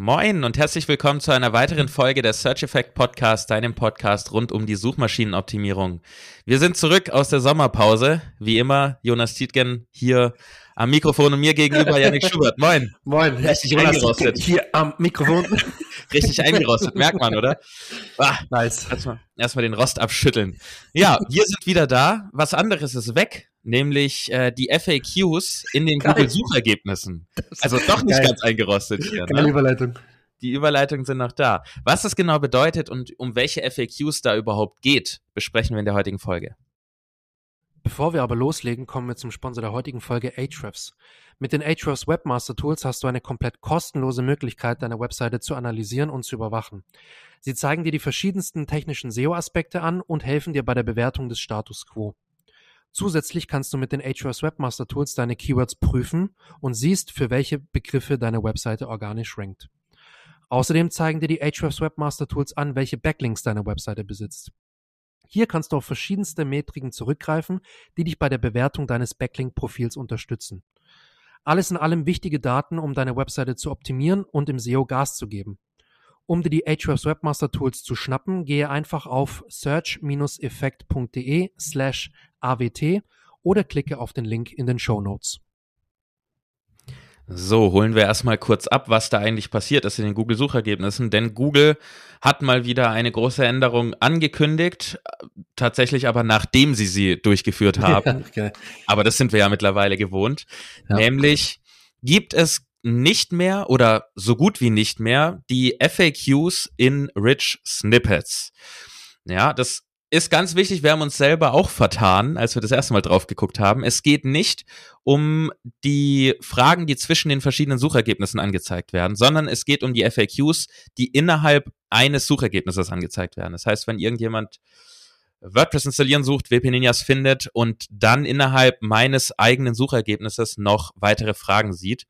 Moin und herzlich willkommen zu einer weiteren Folge der Search Effect Podcast, deinem Podcast rund um die Suchmaschinenoptimierung. Wir sind zurück aus der Sommerpause. Wie immer, Jonas Tietgen hier am Mikrofon und mir gegenüber Yannick Schubert. Moin. Moin. Richtig eingerostet. Hier am Mikrofon. Richtig eingerostet, merkt man, oder? Ah, nice. Erstmal, erstmal den Rost abschütteln. Ja, wir sind wieder da. Was anderes ist weg, nämlich äh, die FAQs in den Google-Suchergebnissen. Also doch nicht geil. ganz eingerostet hier. Geile ne? Überleitung. Die Überleitungen sind noch da. Was das genau bedeutet und um welche FAQs da überhaupt geht, besprechen wir in der heutigen Folge. Bevor wir aber loslegen, kommen wir zum Sponsor der heutigen Folge Ahrefs. Mit den Ahrefs Webmaster Tools hast du eine komplett kostenlose Möglichkeit, deine Webseite zu analysieren und zu überwachen. Sie zeigen dir die verschiedensten technischen SEO-Aspekte an und helfen dir bei der Bewertung des Status quo. Zusätzlich kannst du mit den Ahrefs Webmaster Tools deine Keywords prüfen und siehst, für welche Begriffe deine Webseite organisch rankt. Außerdem zeigen dir die Ahrefs Webmaster Tools an, welche Backlinks deine Webseite besitzt. Hier kannst du auf verschiedenste Metriken zurückgreifen, die dich bei der Bewertung deines Backlink-Profils unterstützen. Alles in allem wichtige Daten, um deine Webseite zu optimieren und im SEO Gas zu geben. Um dir die Ahrefs Webmaster Tools zu schnappen, gehe einfach auf search-effekt.de slash awt oder klicke auf den Link in den Show Notes. So, holen wir erstmal kurz ab, was da eigentlich passiert ist in den Google-Suchergebnissen, denn Google hat mal wieder eine große Änderung angekündigt, tatsächlich aber nachdem sie sie durchgeführt haben. Ja, okay. Aber das sind wir ja mittlerweile gewohnt. Ja. Nämlich gibt es nicht mehr oder so gut wie nicht mehr die FAQs in Rich Snippets. Ja, das ist ganz wichtig, wir haben uns selber auch vertan, als wir das erste Mal drauf geguckt haben. Es geht nicht um die Fragen, die zwischen den verschiedenen Suchergebnissen angezeigt werden, sondern es geht um die FAQs, die innerhalb eines Suchergebnisses angezeigt werden. Das heißt, wenn irgendjemand WordPress installieren sucht, WP Ninjas findet und dann innerhalb meines eigenen Suchergebnisses noch weitere Fragen sieht,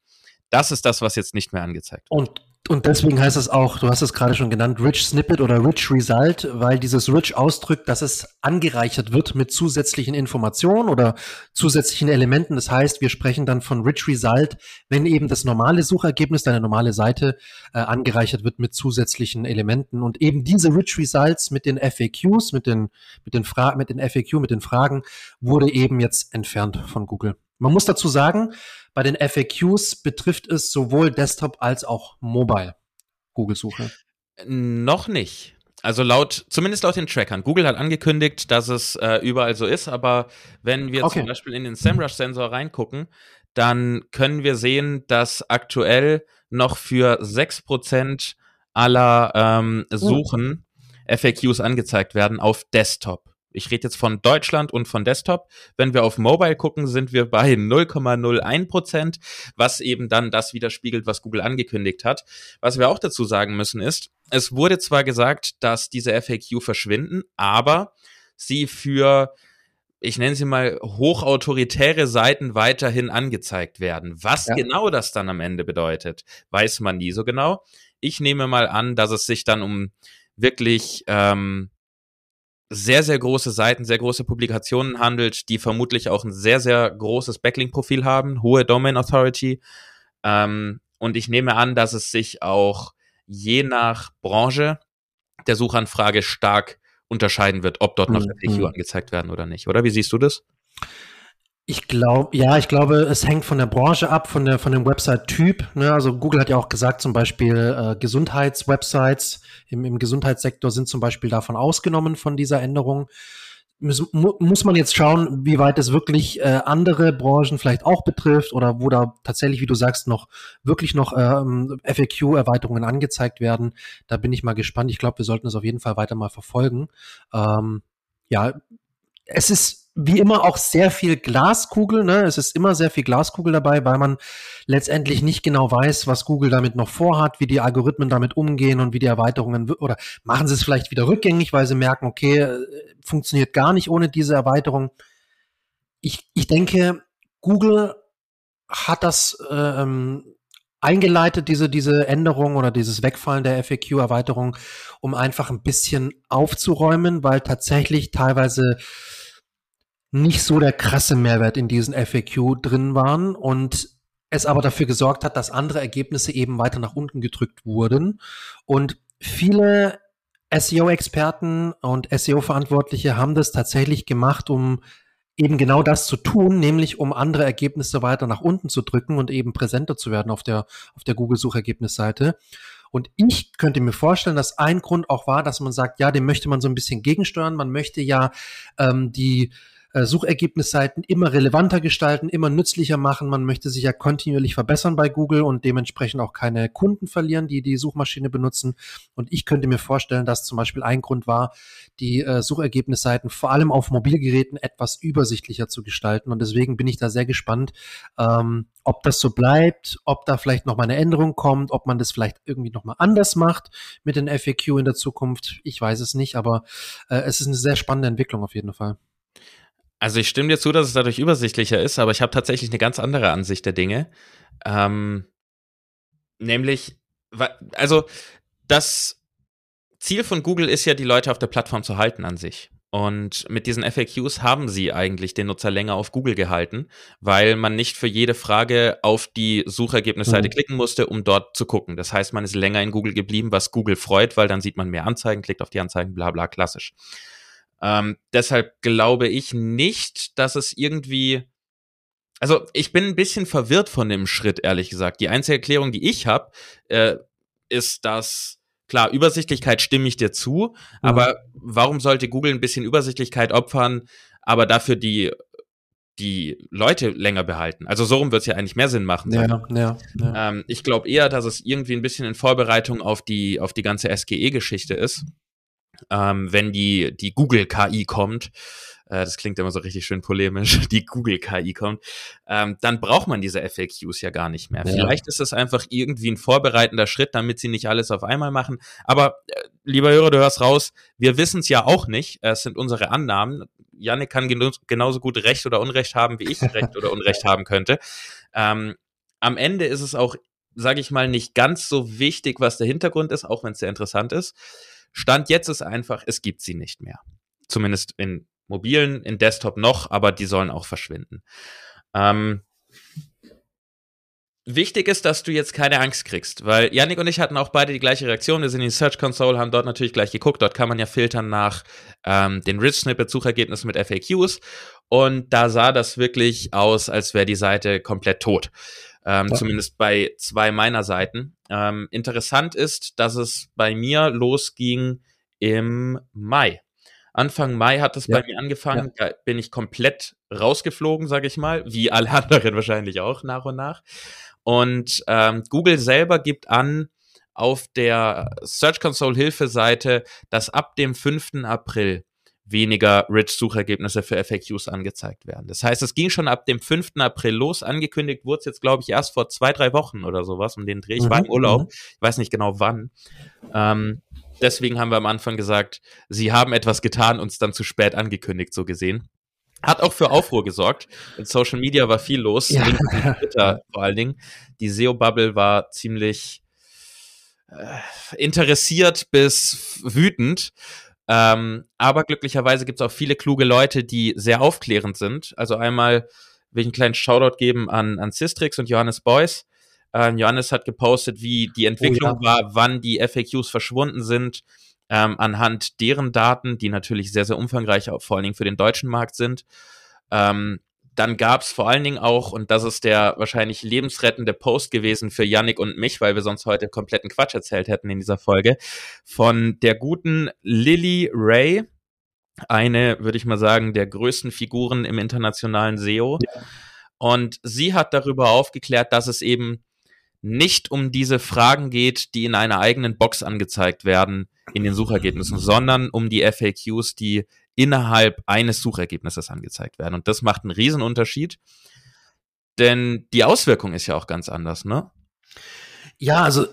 das ist das, was jetzt nicht mehr angezeigt wird. Und und deswegen heißt es auch, du hast es gerade schon genannt, Rich Snippet oder Rich Result, weil dieses Rich ausdrückt, dass es angereichert wird mit zusätzlichen Informationen oder zusätzlichen Elementen. Das heißt, wir sprechen dann von Rich Result, wenn eben das normale Suchergebnis, deine normale Seite, äh, angereichert wird mit zusätzlichen Elementen. Und eben diese Rich Results mit den FAQs, mit den, mit den Fragen, mit den FAQ, mit den Fragen, wurde eben jetzt entfernt von Google. Man muss dazu sagen, bei den FAQs betrifft es sowohl Desktop als auch Mobile Google-Suche. Noch nicht. Also laut, zumindest laut den Trackern. Google hat angekündigt, dass es äh, überall so ist, aber wenn wir okay. zum Beispiel in den SEMrush-Sensor reingucken, dann können wir sehen, dass aktuell noch für 6% aller ähm, oh. Suchen. FAQs angezeigt werden auf Desktop. Ich rede jetzt von Deutschland und von Desktop. Wenn wir auf Mobile gucken, sind wir bei 0,01 Prozent, was eben dann das widerspiegelt, was Google angekündigt hat. Was wir auch dazu sagen müssen ist, es wurde zwar gesagt, dass diese FAQ verschwinden, aber sie für ich nenne sie mal hochautoritäre Seiten weiterhin angezeigt werden. Was ja. genau das dann am Ende bedeutet, weiß man nie so genau. Ich nehme mal an, dass es sich dann um wirklich ähm, sehr, sehr große Seiten, sehr große Publikationen handelt, die vermutlich auch ein sehr, sehr großes Backlink-Profil haben, hohe Domain Authority. Ähm, und ich nehme an, dass es sich auch je nach Branche der Suchanfrage stark unterscheiden wird, ob dort noch mhm. FAQ angezeigt werden oder nicht. Oder wie siehst du das? Ich glaube, ja, ich glaube, es hängt von der Branche ab, von der von dem Website-Typ. Ne? Also Google hat ja auch gesagt, zum Beispiel äh, Gesundheitswebsites im, im Gesundheitssektor sind zum Beispiel davon ausgenommen von dieser Änderung. Muss, muss man jetzt schauen, wie weit es wirklich äh, andere Branchen vielleicht auch betrifft oder wo da tatsächlich, wie du sagst, noch wirklich noch ähm, FAQ-Erweiterungen angezeigt werden. Da bin ich mal gespannt. Ich glaube, wir sollten es auf jeden Fall weiter mal verfolgen. Ähm, ja, es ist wie immer auch sehr viel Glaskugel. Ne? Es ist immer sehr viel Glaskugel dabei, weil man letztendlich nicht genau weiß, was Google damit noch vorhat, wie die Algorithmen damit umgehen und wie die Erweiterungen oder machen sie es vielleicht wieder rückgängig, weil sie merken, okay, äh, funktioniert gar nicht ohne diese Erweiterung. Ich, ich denke, Google hat das ähm, eingeleitet, diese, diese Änderung oder dieses Wegfallen der FAQ-Erweiterung, um einfach ein bisschen aufzuräumen, weil tatsächlich teilweise nicht so der krasse Mehrwert in diesen FAQ drin waren und es aber dafür gesorgt hat, dass andere Ergebnisse eben weiter nach unten gedrückt wurden. Und viele SEO-Experten und SEO-Verantwortliche haben das tatsächlich gemacht, um eben genau das zu tun, nämlich um andere Ergebnisse weiter nach unten zu drücken und eben präsenter zu werden auf der, auf der Google-Suchergebnisseite. Und ich könnte mir vorstellen, dass ein Grund auch war, dass man sagt, ja, dem möchte man so ein bisschen gegensteuern. Man möchte ja ähm, die äh, Suchergebnisseiten immer relevanter gestalten, immer nützlicher machen. Man möchte sich ja kontinuierlich verbessern bei Google und dementsprechend auch keine Kunden verlieren, die die Suchmaschine benutzen. Und ich könnte mir vorstellen, dass zum Beispiel ein Grund war, die äh, Suchergebnisseiten vor allem auf Mobilgeräten etwas übersichtlicher zu gestalten. Und deswegen bin ich da sehr gespannt, ähm, ob das so bleibt, ob da vielleicht noch mal eine Änderung kommt, ob man das vielleicht irgendwie noch mal anders macht mit den FAQ in der Zukunft. Ich weiß es nicht, aber äh, es ist eine sehr spannende Entwicklung auf jeden Fall. Also ich stimme dir zu, dass es dadurch übersichtlicher ist, aber ich habe tatsächlich eine ganz andere Ansicht der Dinge. Ähm, nämlich, also das Ziel von Google ist ja, die Leute auf der Plattform zu halten an sich. Und mit diesen FAQs haben sie eigentlich den Nutzer länger auf Google gehalten, weil man nicht für jede Frage auf die Suchergebnisseite mhm. klicken musste, um dort zu gucken. Das heißt, man ist länger in Google geblieben, was Google freut, weil dann sieht man mehr Anzeigen, klickt auf die Anzeigen, bla bla, klassisch. Ähm, deshalb glaube ich nicht, dass es irgendwie. Also ich bin ein bisschen verwirrt von dem Schritt, ehrlich gesagt. Die einzige Erklärung, die ich habe, äh, ist, dass klar, Übersichtlichkeit stimme ich dir zu, mhm. aber warum sollte Google ein bisschen Übersichtlichkeit opfern, aber dafür die die Leute länger behalten. Also so rum wird es ja eigentlich mehr Sinn machen. Ja, ja, ja. Ähm, ich glaube eher, dass es irgendwie ein bisschen in Vorbereitung auf die, auf die ganze SGE-Geschichte ist ähm, wenn die, die Google-KI kommt, äh, das klingt immer so richtig schön polemisch, die Google-KI kommt, ähm, dann braucht man diese FAQs ja gar nicht mehr. Ja. Vielleicht ist es einfach irgendwie ein vorbereitender Schritt, damit sie nicht alles auf einmal machen. Aber äh, lieber Hörer, du hörst raus, wir wissen es ja auch nicht. Es sind unsere Annahmen. Janik kann genauso gut Recht oder Unrecht haben, wie ich Recht oder Unrecht haben könnte. Ähm, am Ende ist es auch, sage ich mal, nicht ganz so wichtig, was der Hintergrund ist, auch wenn es sehr interessant ist. Stand jetzt ist einfach, es gibt sie nicht mehr. Zumindest in mobilen, in Desktop noch, aber die sollen auch verschwinden. Ähm, Wichtig ist, dass du jetzt keine Angst kriegst, weil Yannick und ich hatten auch beide die gleiche Reaktion. Wir sind in die Search Console, haben dort natürlich gleich geguckt. Dort kann man ja filtern nach ähm, den Rich Snippet Suchergebnissen mit FAQs. Und da sah das wirklich aus, als wäre die Seite komplett tot. Ähm, ja. Zumindest bei zwei meiner Seiten. Ähm, interessant ist, dass es bei mir losging im Mai. Anfang Mai hat es ja. bei mir angefangen. Ja. Da bin ich komplett rausgeflogen, sage ich mal, wie alle anderen wahrscheinlich auch nach und nach. Und ähm, Google selber gibt an auf der Search Console Hilfe-Seite, dass ab dem 5. April weniger Rich-Suchergebnisse für FAQs angezeigt werden. Das heißt, es ging schon ab dem 5. April los. Angekündigt wurde es jetzt, glaube ich, erst vor zwei, drei Wochen oder sowas, um den Dreh. Ich mhm. war im Urlaub, mhm. ich weiß nicht genau wann. Ähm, deswegen haben wir am Anfang gesagt, sie haben etwas getan, uns dann zu spät angekündigt, so gesehen. Hat auch für Aufruhr gesorgt. In Social Media war viel los, ja. Twitter vor allen Dingen. Die SEO-Bubble war ziemlich äh, interessiert bis wütend ähm, aber glücklicherweise gibt es auch viele kluge Leute, die sehr aufklärend sind. Also einmal will ich einen kleinen Shoutout geben an, an Sistrix und Johannes Beuys. Ähm, Johannes hat gepostet, wie die Entwicklung oh, ja. war, wann die FAQs verschwunden sind, ähm, anhand deren Daten, die natürlich sehr, sehr umfangreich, auch vor allen Dingen für den deutschen Markt sind. Ähm, dann gab es vor allen Dingen auch, und das ist der wahrscheinlich lebensrettende Post gewesen für Yannick und mich, weil wir sonst heute kompletten Quatsch erzählt hätten in dieser Folge, von der guten Lily Ray, eine, würde ich mal sagen, der größten Figuren im internationalen SEO. Ja. Und sie hat darüber aufgeklärt, dass es eben nicht um diese Fragen geht, die in einer eigenen Box angezeigt werden in den Suchergebnissen, sondern um die FAQs, die innerhalb eines Suchergebnisses angezeigt werden. Und das macht einen Riesenunterschied, denn die Auswirkung ist ja auch ganz anders, ne? Ja, also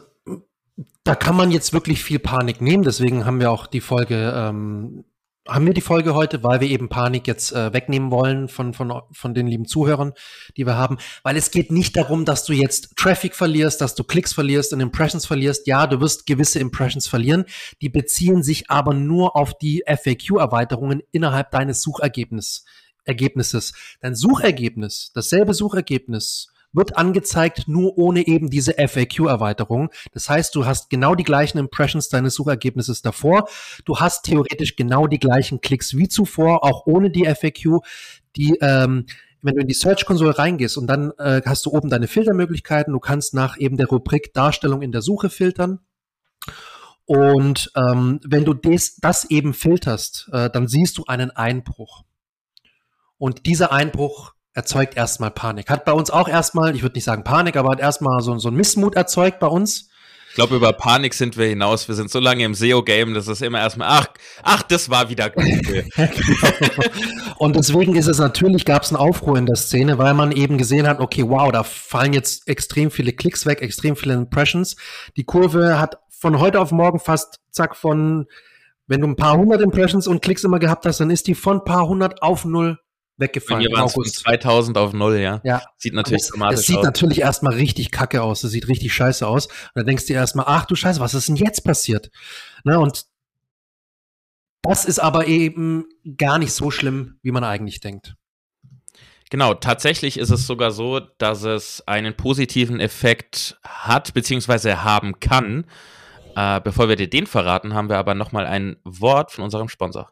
da kann man jetzt wirklich viel Panik nehmen. Deswegen haben wir auch die Folge ähm, haben wir die Folge heute, weil wir eben Panik jetzt äh, wegnehmen wollen von, von, von den lieben Zuhörern, die wir haben. Weil es geht nicht darum, dass du jetzt Traffic verlierst, dass du Klicks verlierst und Impressions verlierst. Ja, du wirst gewisse Impressions verlieren. Die beziehen sich aber nur auf die FAQ-Erweiterungen innerhalb deines Suchergebnisses. Ergebnisses. Dein Suchergebnis, dasselbe Suchergebnis, wird angezeigt, nur ohne eben diese FAQ-Erweiterung. Das heißt, du hast genau die gleichen Impressions deines Suchergebnisses davor. Du hast theoretisch genau die gleichen Klicks wie zuvor, auch ohne die FAQ. Die ähm, wenn du in die Search-Konsole reingehst und dann äh, hast du oben deine Filtermöglichkeiten, du kannst nach eben der Rubrik Darstellung in der Suche filtern. Und ähm, wenn du des, das eben filterst, äh, dann siehst du einen Einbruch. Und dieser Einbruch erzeugt erstmal Panik. Hat bei uns auch erstmal, ich würde nicht sagen Panik, aber hat erstmal so, so ein Missmut erzeugt bei uns. Ich glaube, über Panik sind wir hinaus. Wir sind so lange im SEO-Game, dass es immer erstmal, ach, ach, das war wieder Google. Und deswegen ist es natürlich, gab es einen Aufruhr in der Szene, weil man eben gesehen hat, okay, wow, da fallen jetzt extrem viele Klicks weg, extrem viele Impressions. Die Kurve hat von heute auf morgen fast, zack, von, wenn du ein paar hundert Impressions und Klicks immer gehabt hast, dann ist die von paar hundert auf null weggefallen. Bei mir waren es von 2000 auf null, ja. Ja. Sieht natürlich dramatisch aus. Es sieht aus. natürlich erstmal richtig kacke aus. Das sieht richtig scheiße aus. Und dann denkst du dir erstmal, ach du Scheiße, was ist denn jetzt passiert? Ne, und das ist aber eben gar nicht so schlimm, wie man eigentlich denkt. Genau, tatsächlich ist es sogar so, dass es einen positiven Effekt hat, beziehungsweise haben kann. Äh, bevor wir dir den verraten, haben wir aber nochmal ein Wort von unserem Sponsor.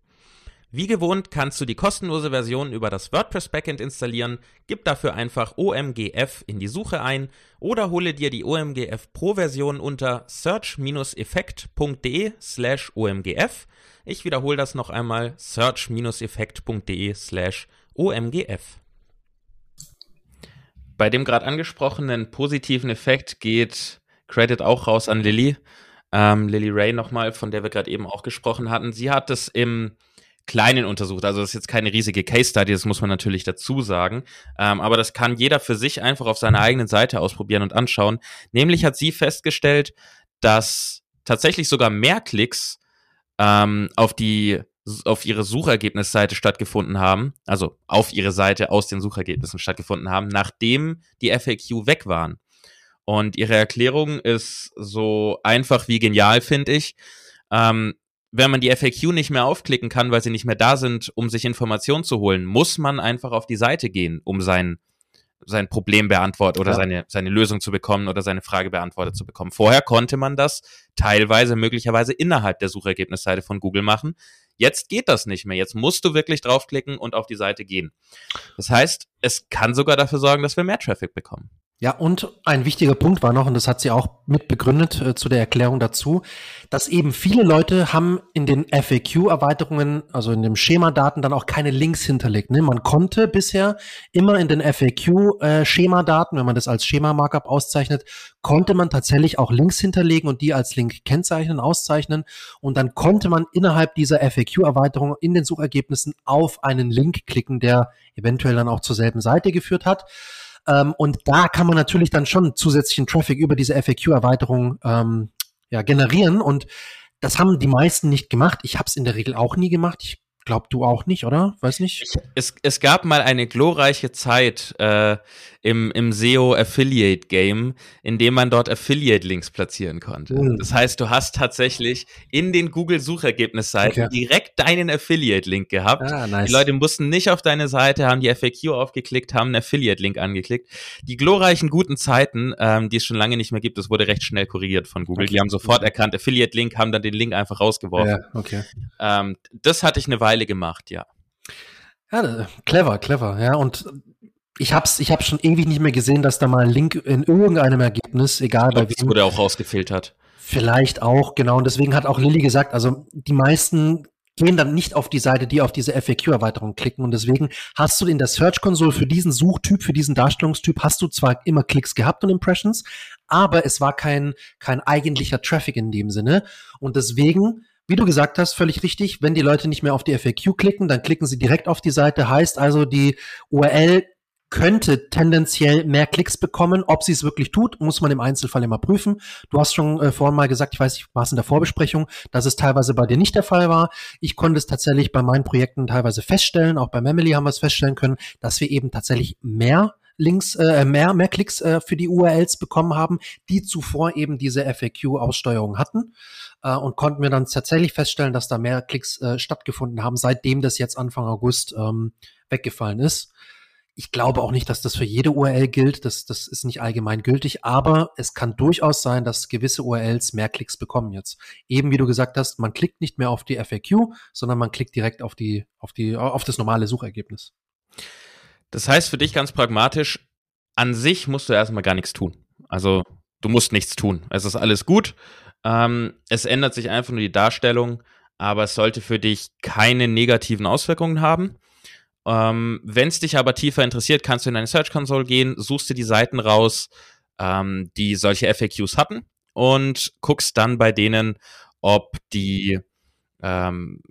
Wie gewohnt kannst du die kostenlose Version über das WordPress Backend installieren, gib dafür einfach OMGF in die Suche ein oder hole dir die OMGF Pro Version unter search-effekt.de slash OMGF. Ich wiederhole das noch einmal, search-effekt.de slash OMGF. Bei dem gerade angesprochenen positiven Effekt geht Credit auch raus an Lilly. Ähm, Lily Ray nochmal, von der wir gerade eben auch gesprochen hatten. Sie hat es im Kleinen untersucht. Also das ist jetzt keine riesige Case Study, das muss man natürlich dazu sagen. Ähm, aber das kann jeder für sich einfach auf seiner eigenen Seite ausprobieren und anschauen. Nämlich hat sie festgestellt, dass tatsächlich sogar mehr Klicks ähm, auf die auf ihre Suchergebnisseite stattgefunden haben, also auf ihre Seite aus den Suchergebnissen stattgefunden haben, nachdem die FAQ weg waren. Und ihre Erklärung ist so einfach wie genial, finde ich. Ähm, wenn man die FAQ nicht mehr aufklicken kann, weil sie nicht mehr da sind, um sich Informationen zu holen, muss man einfach auf die Seite gehen, um sein, sein Problem beantwortet oder ja. seine, seine Lösung zu bekommen oder seine Frage beantwortet zu bekommen. Vorher konnte man das teilweise möglicherweise innerhalb der Suchergebnisseite von Google machen. Jetzt geht das nicht mehr. Jetzt musst du wirklich draufklicken und auf die Seite gehen. Das heißt, es kann sogar dafür sorgen, dass wir mehr Traffic bekommen. Ja, und ein wichtiger Punkt war noch, und das hat sie auch mit begründet äh, zu der Erklärung dazu, dass eben viele Leute haben in den FAQ-Erweiterungen, also in dem Schemadaten, dann auch keine Links hinterlegt. Ne? Man konnte bisher immer in den FAQ-Schemadaten, äh, wenn man das als Schema-Markup auszeichnet, konnte man tatsächlich auch Links hinterlegen und die als Link kennzeichnen, auszeichnen. Und dann konnte man innerhalb dieser FAQ-Erweiterung in den Suchergebnissen auf einen Link klicken, der eventuell dann auch zur selben Seite geführt hat. Ähm, und da kann man natürlich dann schon zusätzlichen Traffic über diese FAQ-Erweiterung ähm, ja, generieren. Und das haben die meisten nicht gemacht. Ich habe es in der Regel auch nie gemacht. Ich Glaub du auch nicht, oder? Weiß nicht. Ich, es, es gab mal eine glorreiche Zeit äh, im, im SEO Affiliate Game, in dem man dort Affiliate Links platzieren konnte. Mhm. Das heißt, du hast tatsächlich in den Google Suchergebnisseiten okay. direkt deinen Affiliate Link gehabt. Ah, nice. Die Leute mussten nicht auf deine Seite, haben die FAQ aufgeklickt, haben einen Affiliate Link angeklickt. Die glorreichen guten Zeiten, ähm, die es schon lange nicht mehr gibt, das wurde recht schnell korrigiert von Google. Okay. Die haben sofort erkannt, Affiliate Link, haben dann den Link einfach rausgeworfen. Ja, okay. Ähm, das hatte ich eine Weile Weile gemacht, ja. Ja, clever, clever, ja. Und ich hab's, ich habe schon ewig nicht mehr gesehen, dass da mal ein Link in irgendeinem Ergebnis, egal bei wem. wurde auch rausgefiltert. Vielleicht auch, genau. Und deswegen hat auch Lilly gesagt, also die meisten gehen dann nicht auf die Seite, die auf diese FAQ-Erweiterung klicken. Und deswegen hast du in der Search Console für diesen Suchtyp, für diesen Darstellungstyp, hast du zwar immer Klicks gehabt und Impressions, aber es war kein, kein eigentlicher Traffic in dem Sinne. Und deswegen wie du gesagt hast, völlig richtig, wenn die Leute nicht mehr auf die FAQ klicken, dann klicken sie direkt auf die Seite. Heißt also, die URL könnte tendenziell mehr Klicks bekommen. Ob sie es wirklich tut, muss man im Einzelfall immer prüfen. Du hast schon äh, vorhin mal gesagt, ich weiß nicht, war es in der Vorbesprechung, dass es teilweise bei dir nicht der Fall war. Ich konnte es tatsächlich bei meinen Projekten teilweise feststellen, auch bei Memely haben wir es feststellen können, dass wir eben tatsächlich mehr Links, äh, mehr, mehr Klicks äh, für die URLs bekommen haben, die zuvor eben diese FAQ-Aussteuerung hatten. Äh, und konnten wir dann tatsächlich feststellen, dass da mehr Klicks äh, stattgefunden haben, seitdem das jetzt Anfang August ähm, weggefallen ist. Ich glaube auch nicht, dass das für jede URL gilt. Das, das ist nicht allgemein gültig, aber es kann durchaus sein, dass gewisse URLs mehr Klicks bekommen jetzt. Eben wie du gesagt hast, man klickt nicht mehr auf die FAQ, sondern man klickt direkt auf die, auf die, auf das normale Suchergebnis. Das heißt für dich ganz pragmatisch, an sich musst du erstmal gar nichts tun. Also du musst nichts tun. Es ist alles gut. Ähm, es ändert sich einfach nur die Darstellung, aber es sollte für dich keine negativen Auswirkungen haben. Ähm, Wenn es dich aber tiefer interessiert, kannst du in deine Search Console gehen, suchst dir die Seiten raus, ähm, die solche FAQs hatten und guckst dann bei denen, ob die ähm,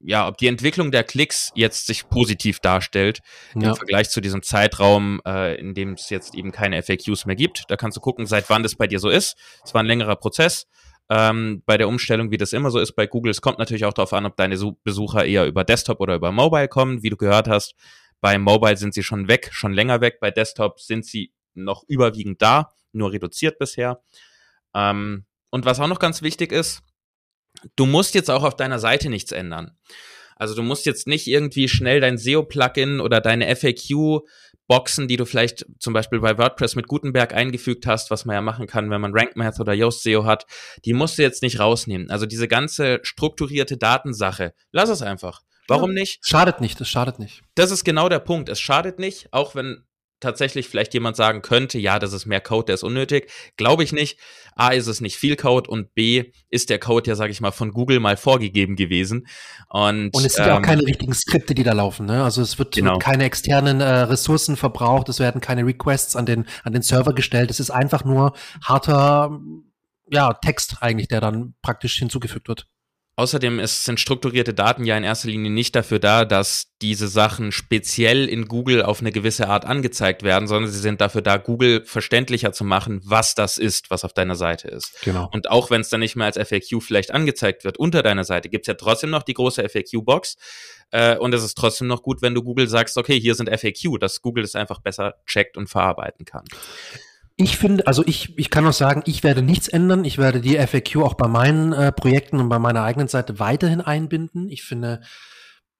ja, ob die Entwicklung der Klicks jetzt sich positiv darstellt ja. im Vergleich zu diesem Zeitraum, äh, in dem es jetzt eben keine FAQs mehr gibt. Da kannst du gucken, seit wann das bei dir so ist. Es war ein längerer Prozess ähm, bei der Umstellung, wie das immer so ist bei Google. Es kommt natürlich auch darauf an, ob deine Besucher eher über Desktop oder über Mobile kommen. Wie du gehört hast, bei Mobile sind sie schon weg, schon länger weg. Bei Desktop sind sie noch überwiegend da, nur reduziert bisher. Ähm, und was auch noch ganz wichtig ist, du musst jetzt auch auf deiner Seite nichts ändern. Also du musst jetzt nicht irgendwie schnell dein SEO-Plugin oder deine FAQ-Boxen, die du vielleicht zum Beispiel bei WordPress mit Gutenberg eingefügt hast, was man ja machen kann, wenn man Rank Math oder Yoast SEO hat, die musst du jetzt nicht rausnehmen. Also diese ganze strukturierte Datensache, lass es einfach. Warum nicht? Schadet nicht, es schadet nicht. Das ist genau der Punkt. Es schadet nicht, auch wenn tatsächlich vielleicht jemand sagen könnte, ja, das ist mehr Code, der ist unnötig. Glaube ich nicht. A, ist es nicht viel Code und B, ist der Code ja, sage ich mal, von Google mal vorgegeben gewesen. Und, und es sind ähm, auch keine richtigen Skripte, die da laufen. Ne? Also es wird, genau. keine externen äh, Ressourcen verbraucht, es werden keine Requests an den, an den Server gestellt. Es ist einfach nur harter ja, Text eigentlich, der dann praktisch hinzugefügt wird. Außerdem ist, sind strukturierte Daten ja in erster Linie nicht dafür da, dass diese Sachen speziell in Google auf eine gewisse Art angezeigt werden, sondern sie sind dafür da, Google verständlicher zu machen, was das ist, was auf deiner Seite ist. Genau. Und auch wenn es dann nicht mehr als FAQ vielleicht angezeigt wird unter deiner Seite, gibt es ja trotzdem noch die große FAQ-Box. Äh, und es ist trotzdem noch gut, wenn du Google sagst, okay, hier sind FAQ, dass Google es einfach besser checkt und verarbeiten kann. Ich finde, also ich, ich kann auch sagen, ich werde nichts ändern. Ich werde die FAQ auch bei meinen äh, Projekten und bei meiner eigenen Seite weiterhin einbinden. Ich finde,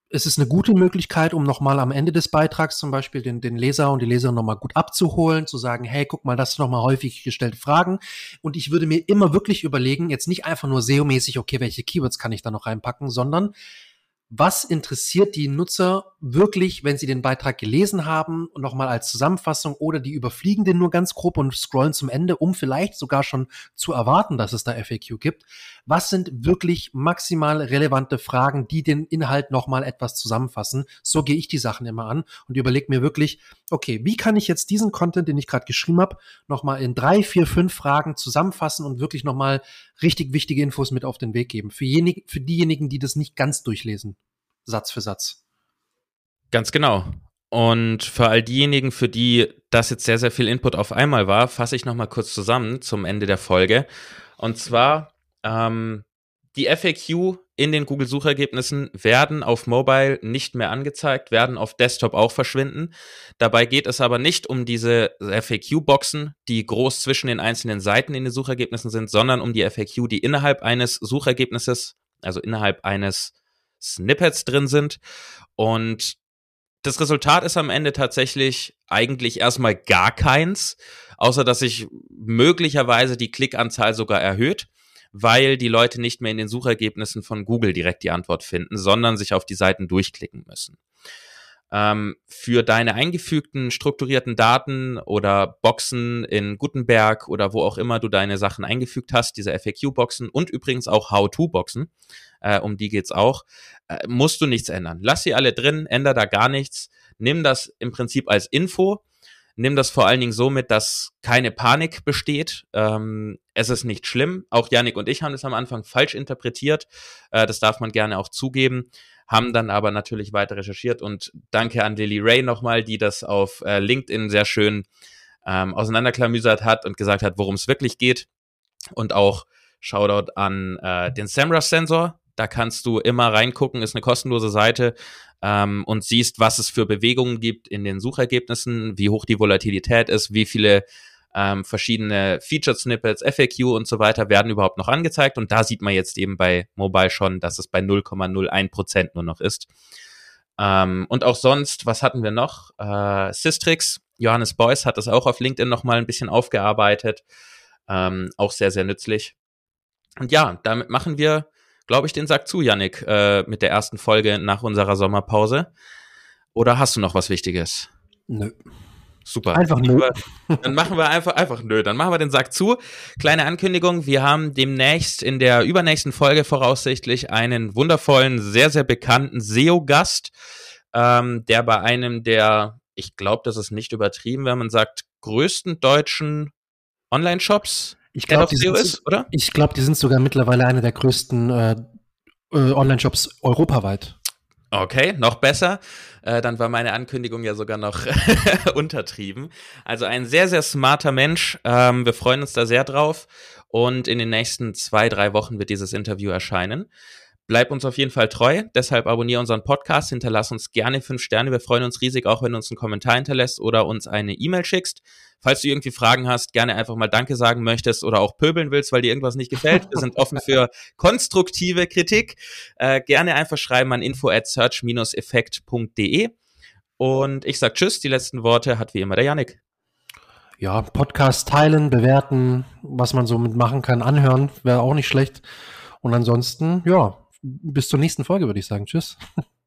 es ist eine gute Möglichkeit, um nochmal am Ende des Beitrags zum Beispiel den, den Leser und die Leserin nochmal gut abzuholen, zu sagen, hey, guck mal, das sind nochmal häufig gestellte Fragen. Und ich würde mir immer wirklich überlegen, jetzt nicht einfach nur SEO-mäßig, okay, welche Keywords kann ich da noch reinpacken, sondern was interessiert die Nutzer wirklich, wenn sie den Beitrag gelesen haben und nochmal als Zusammenfassung oder die überfliegen den nur ganz grob und scrollen zum Ende, um vielleicht sogar schon zu erwarten, dass es da FAQ gibt. Was sind wirklich maximal relevante Fragen, die den Inhalt nochmal etwas zusammenfassen? So gehe ich die Sachen immer an und überlege mir wirklich, okay, wie kann ich jetzt diesen Content, den ich gerade geschrieben habe, nochmal in drei, vier, fünf Fragen zusammenfassen und wirklich nochmal richtig wichtige Infos mit auf den Weg geben. Für, jenig, für diejenigen, die das nicht ganz durchlesen, Satz für Satz. Ganz genau. Und für all diejenigen, für die das jetzt sehr, sehr viel Input auf einmal war, fasse ich nochmal kurz zusammen zum Ende der Folge. Und zwar, ähm, die FAQ in den Google-Suchergebnissen werden auf Mobile nicht mehr angezeigt, werden auf Desktop auch verschwinden. Dabei geht es aber nicht um diese FAQ-Boxen, die groß zwischen den einzelnen Seiten in den Suchergebnissen sind, sondern um die FAQ, die innerhalb eines Suchergebnisses, also innerhalb eines Snippets drin sind. Und das Resultat ist am Ende tatsächlich eigentlich erstmal gar keins, außer dass sich möglicherweise die Klickanzahl sogar erhöht weil die Leute nicht mehr in den Suchergebnissen von Google direkt die Antwort finden, sondern sich auf die Seiten durchklicken müssen. ähm, für deine eingefügten strukturierten Daten oder Boxen in Gutenberg oder wo auch immer du deine Sachen eingefügt hast, diese FAQ-Boxen und übrigens auch How-To-Boxen, äh, um die geht's auch, äh, musst du nichts ändern. Lass sie alle drin, änder da gar nichts, nimm das im Prinzip als Info, nimm das vor allen Dingen so mit, dass keine Panik besteht. Ähm, es ist nicht schlimm. Auch Yannick und ich haben es am Anfang falsch interpretiert. Äh, das darf man gerne auch zugeben haben dann aber natürlich weiter recherchiert und danke an Lily Ray nochmal, die das auf äh, LinkedIn sehr schön ähm, auseinanderklamüsert hat und gesagt hat, worum es wirklich geht. Und auch Shoutout an äh, den SEMrush-Sensor. Da kannst du immer reingucken, ist eine kostenlose Seite ähm, und siehst, was es für Bewegungen gibt in den Suchergebnissen, wie hoch die Volatilität ist, wie viele ähm, verschiedene Featured-Snippets, FAQ und so weiter werden überhaupt noch angezeigt. Und da sieht man jetzt eben bei Mobile schon, dass es bei 0,01 Prozent nur noch ist. Ähm, und auch sonst, was hatten wir noch? Äh, Systrix, Johannes Beuys hat das auch auf LinkedIn nochmal ein bisschen aufgearbeitet. Ähm, auch sehr, sehr nützlich. Und ja, damit machen wir, glaube ich, den Sack zu, Yannick, äh, mit der ersten Folge nach unserer Sommerpause. Oder hast du noch was Wichtiges? Nö. Super. Einfach nö. Dann machen wir einfach, einfach nö. Dann machen wir den Sack zu. Kleine Ankündigung. Wir haben demnächst in der übernächsten Folge voraussichtlich einen wundervollen, sehr, sehr bekannten SEO-Gast, ähm, der bei einem der, ich glaube, das ist nicht übertrieben, wenn man sagt, größten deutschen Online-Shops ich glaube, die, sind, ist, oder? Ich glaub, die sind sogar mittlerweile eine der größten äh, äh, Online-Shops europaweit. Okay, noch besser. Äh, dann war meine Ankündigung ja sogar noch untertrieben. Also ein sehr, sehr smarter Mensch. Ähm, wir freuen uns da sehr drauf. Und in den nächsten zwei, drei Wochen wird dieses Interview erscheinen. Bleib uns auf jeden Fall treu. Deshalb abonniere unseren Podcast, hinterlass uns gerne fünf Sterne. Wir freuen uns riesig, auch wenn du uns einen Kommentar hinterlässt oder uns eine E-Mail schickst. Falls du irgendwie Fragen hast, gerne einfach mal Danke sagen möchtest oder auch pöbeln willst, weil dir irgendwas nicht gefällt. Wir sind offen für konstruktive Kritik. Äh, gerne einfach schreiben an info at search-effekt.de. Und ich sag Tschüss. Die letzten Worte hat wie immer der Yannick. Ja, Podcast teilen, bewerten, was man so mitmachen kann, anhören, wäre auch nicht schlecht. Und ansonsten, ja, bis zur nächsten Folge, würde ich sagen. Tschüss.